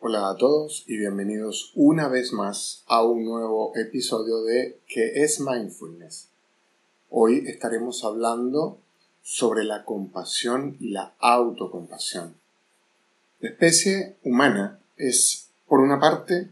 Hola a todos y bienvenidos una vez más a un nuevo episodio de ¿Qué es mindfulness? Hoy estaremos hablando sobre la compasión y la autocompasión. La especie humana es, por una parte,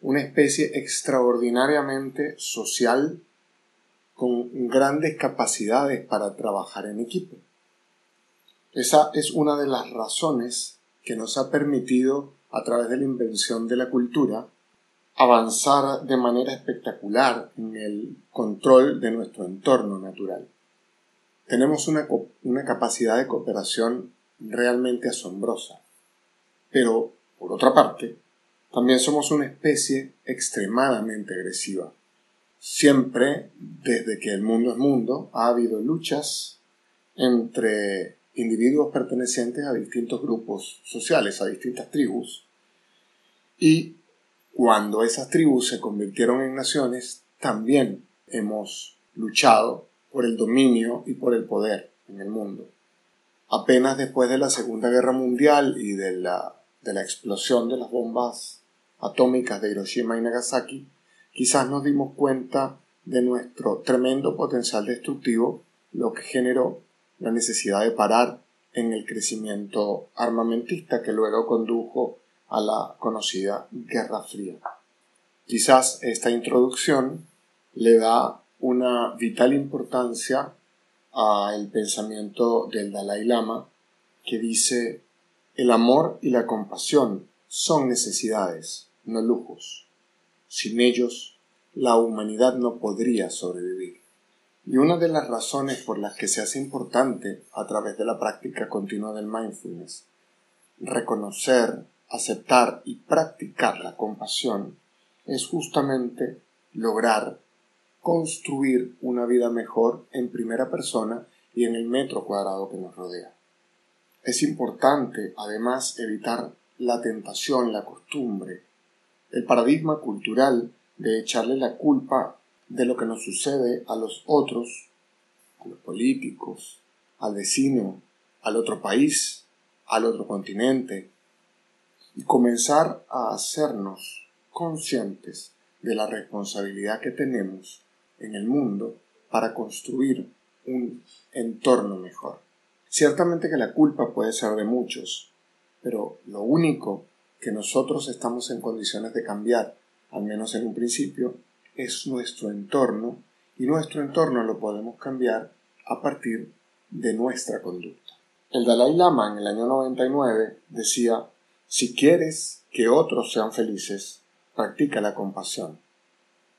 una especie extraordinariamente social con grandes capacidades para trabajar en equipo. Esa es una de las razones que nos ha permitido, a través de la invención de la cultura, avanzar de manera espectacular en el control de nuestro entorno natural. Tenemos una, una capacidad de cooperación realmente asombrosa. Pero, por otra parte, también somos una especie extremadamente agresiva. Siempre, desde que el mundo es mundo, ha habido luchas entre individuos pertenecientes a distintos grupos sociales, a distintas tribus, y cuando esas tribus se convirtieron en naciones, también hemos luchado por el dominio y por el poder en el mundo. Apenas después de la Segunda Guerra Mundial y de la, de la explosión de las bombas atómicas de Hiroshima y Nagasaki, quizás nos dimos cuenta de nuestro tremendo potencial destructivo, lo que generó la necesidad de parar en el crecimiento armamentista que luego condujo a la conocida Guerra Fría. Quizás esta introducción le da una vital importancia al pensamiento del Dalai Lama que dice el amor y la compasión son necesidades, no lujos. Sin ellos, la humanidad no podría sobrevivir. Y una de las razones por las que se hace importante, a través de la práctica continua del mindfulness, reconocer, aceptar y practicar la compasión es justamente lograr construir una vida mejor en primera persona y en el metro cuadrado que nos rodea. Es importante, además, evitar la tentación, la costumbre, el paradigma cultural de echarle la culpa de lo que nos sucede a los otros, a los políticos, al vecino, al otro país, al otro continente, y comenzar a hacernos conscientes de la responsabilidad que tenemos en el mundo para construir un entorno mejor. Ciertamente que la culpa puede ser de muchos, pero lo único que nosotros estamos en condiciones de cambiar, al menos en un principio, es nuestro entorno y nuestro entorno lo podemos cambiar a partir de nuestra conducta. El Dalai Lama en el año 99 decía, si quieres que otros sean felices, practica la compasión.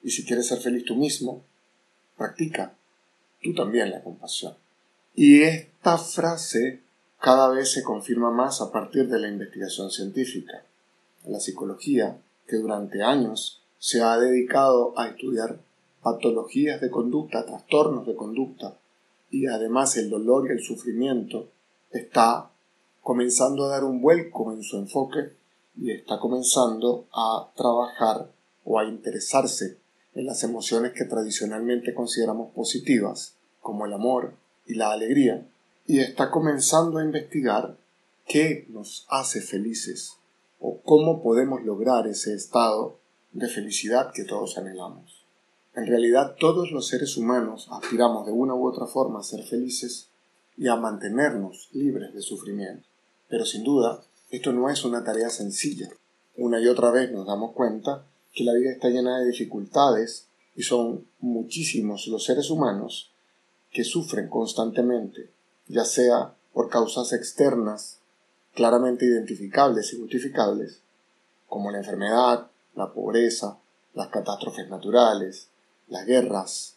Y si quieres ser feliz tú mismo, practica tú también la compasión. Y esta frase cada vez se confirma más a partir de la investigación científica. La psicología, que durante años se ha dedicado a estudiar patologías de conducta, trastornos de conducta, y además el dolor y el sufrimiento está comenzando a dar un vuelco en su enfoque y está comenzando a trabajar o a interesarse en las emociones que tradicionalmente consideramos positivas, como el amor y la alegría, y está comenzando a investigar qué nos hace felices o cómo podemos lograr ese estado de felicidad que todos anhelamos. En realidad todos los seres humanos aspiramos de una u otra forma a ser felices y a mantenernos libres de sufrimiento. Pero sin duda, esto no es una tarea sencilla. Una y otra vez nos damos cuenta que la vida está llena de dificultades y son muchísimos los seres humanos que sufren constantemente, ya sea por causas externas claramente identificables y justificables, como la enfermedad, la pobreza, las catástrofes naturales, las guerras,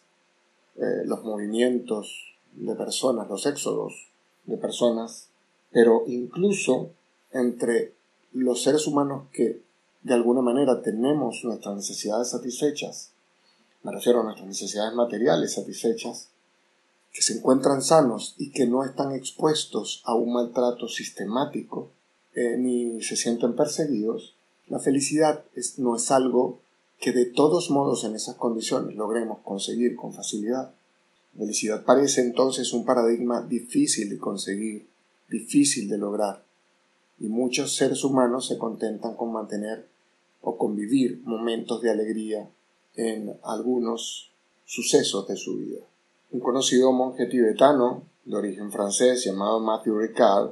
eh, los movimientos de personas, los éxodos de personas, pero incluso entre los seres humanos que de alguna manera tenemos nuestras necesidades satisfechas, me refiero a nuestras necesidades materiales satisfechas, que se encuentran sanos y que no están expuestos a un maltrato sistemático eh, ni se sienten perseguidos, la felicidad no es algo que de todos modos en esas condiciones logremos conseguir con facilidad. La felicidad parece entonces un paradigma difícil de conseguir, difícil de lograr. y muchos seres humanos se contentan con mantener o convivir momentos de alegría en algunos sucesos de su vida. Un conocido monje tibetano de origen francés llamado Matthew Ricard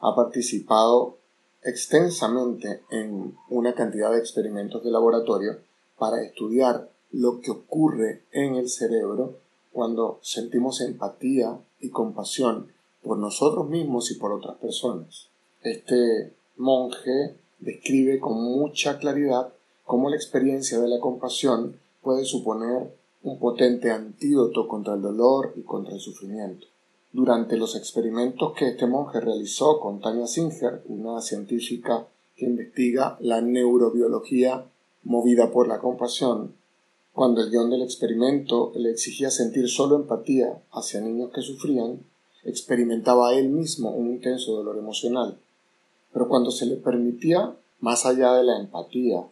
ha participado extensamente en una cantidad de experimentos de laboratorio para estudiar lo que ocurre en el cerebro cuando sentimos empatía y compasión por nosotros mismos y por otras personas. Este monje describe con mucha claridad cómo la experiencia de la compasión puede suponer un potente antídoto contra el dolor y contra el sufrimiento. Durante los experimentos que este monje realizó con Tania Singer, una científica que investiga la neurobiología movida por la compasión, cuando el guion del experimento le exigía sentir solo empatía hacia niños que sufrían, experimentaba él mismo un intenso dolor emocional. Pero cuando se le permitía, más allá de la empatía,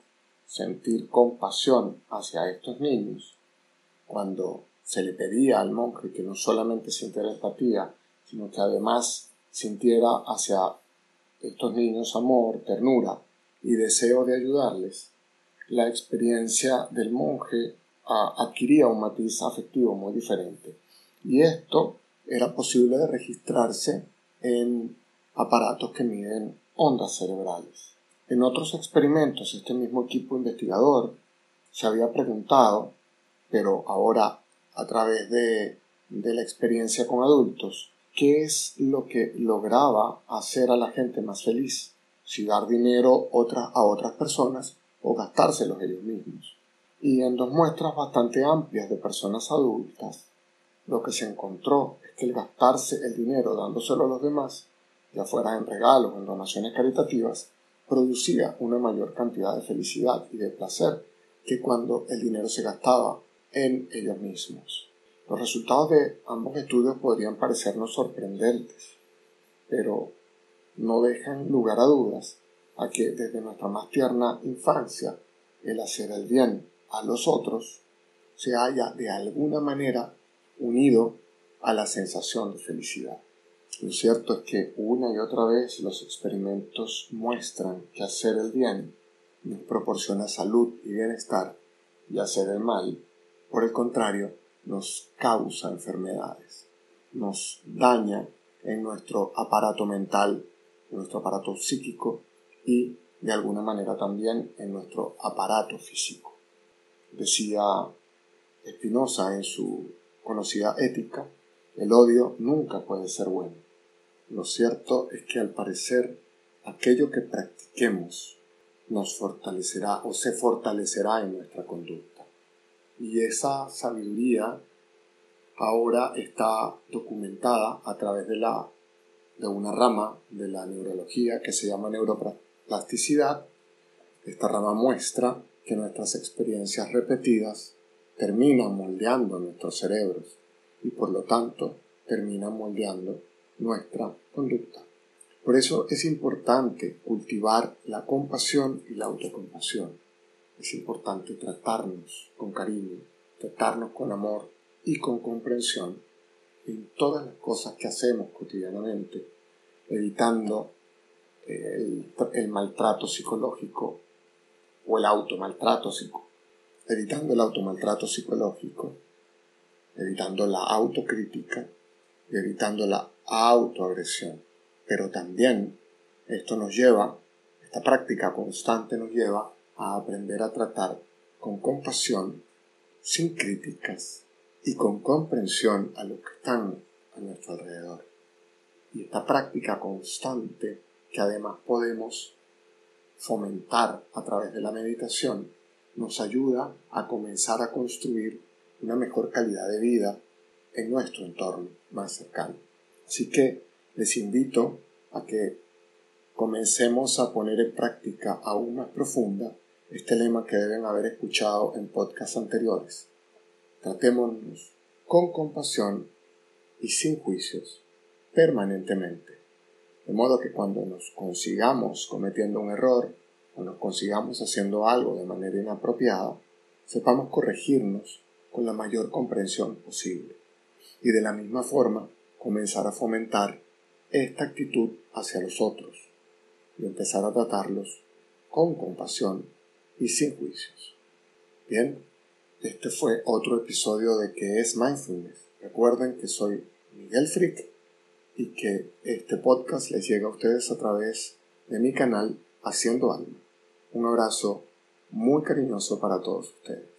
sentir compasión hacia estos niños, cuando se le pedía al monje que no solamente sintiera empatía, sino que además sintiera hacia estos niños amor, ternura y deseo de ayudarles, la experiencia del monje adquiría un matiz afectivo muy diferente. Y esto era posible registrarse en aparatos que miden ondas cerebrales. En otros experimentos, este mismo equipo investigador se había preguntado, pero ahora a través de, de la experiencia con adultos, qué es lo que lograba hacer a la gente más feliz, si dar dinero a otras personas o gastárselos ellos mismos. Y en dos muestras bastante amplias de personas adultas, lo que se encontró es que el gastarse el dinero dándoselo a los demás, ya fuera en regalos o en donaciones caritativas, producía una mayor cantidad de felicidad y de placer que cuando el dinero se gastaba en ellos mismos. Los resultados de ambos estudios podrían parecernos sorprendentes, pero no dejan lugar a dudas a que desde nuestra más tierna infancia el hacer el bien a los otros se haya de alguna manera unido a la sensación de felicidad. Lo cierto es que una y otra vez los experimentos muestran que hacer el bien nos proporciona salud y bienestar y hacer el mal, por el contrario, nos causa enfermedades, nos daña en nuestro aparato mental, en nuestro aparato psíquico y de alguna manera también en nuestro aparato físico. Decía Spinoza en su conocida ética, el odio nunca puede ser bueno. Lo cierto es que al parecer aquello que practiquemos nos fortalecerá o se fortalecerá en nuestra conducta. Y esa sabiduría ahora está documentada a través de la de una rama de la neurología que se llama neuropráctica plasticidad, esta rama muestra que nuestras experiencias repetidas terminan moldeando nuestros cerebros y por lo tanto terminan moldeando nuestra conducta. Por eso es importante cultivar la compasión y la autocompasión. Es importante tratarnos con cariño, tratarnos con amor y con comprensión en todas las cosas que hacemos cotidianamente, evitando el, maltrato psicológico o el automaltrato, evitando el automaltrato psicológico, evitando la autocrítica y evitando la autoagresión. Pero también esto nos lleva, esta práctica constante nos lleva a aprender a tratar con compasión, sin críticas y con comprensión a los que están a nuestro alrededor. Y esta práctica constante que además podemos fomentar a través de la meditación, nos ayuda a comenzar a construir una mejor calidad de vida en nuestro entorno más cercano. Así que les invito a que comencemos a poner en práctica aún más profunda este lema que deben haber escuchado en podcasts anteriores. Tratémonos con compasión y sin juicios permanentemente de modo que cuando nos consigamos cometiendo un error o nos consigamos haciendo algo de manera inapropiada, sepamos corregirnos con la mayor comprensión posible. Y de la misma forma, comenzar a fomentar esta actitud hacia los otros, y empezar a tratarlos con compasión y sin juicios. Bien, este fue otro episodio de ¿Qué es Mindfulness? Recuerden que soy Miguel Frick y que este podcast les llega a ustedes a través de mi canal Haciendo Alma. Un abrazo muy cariñoso para todos ustedes.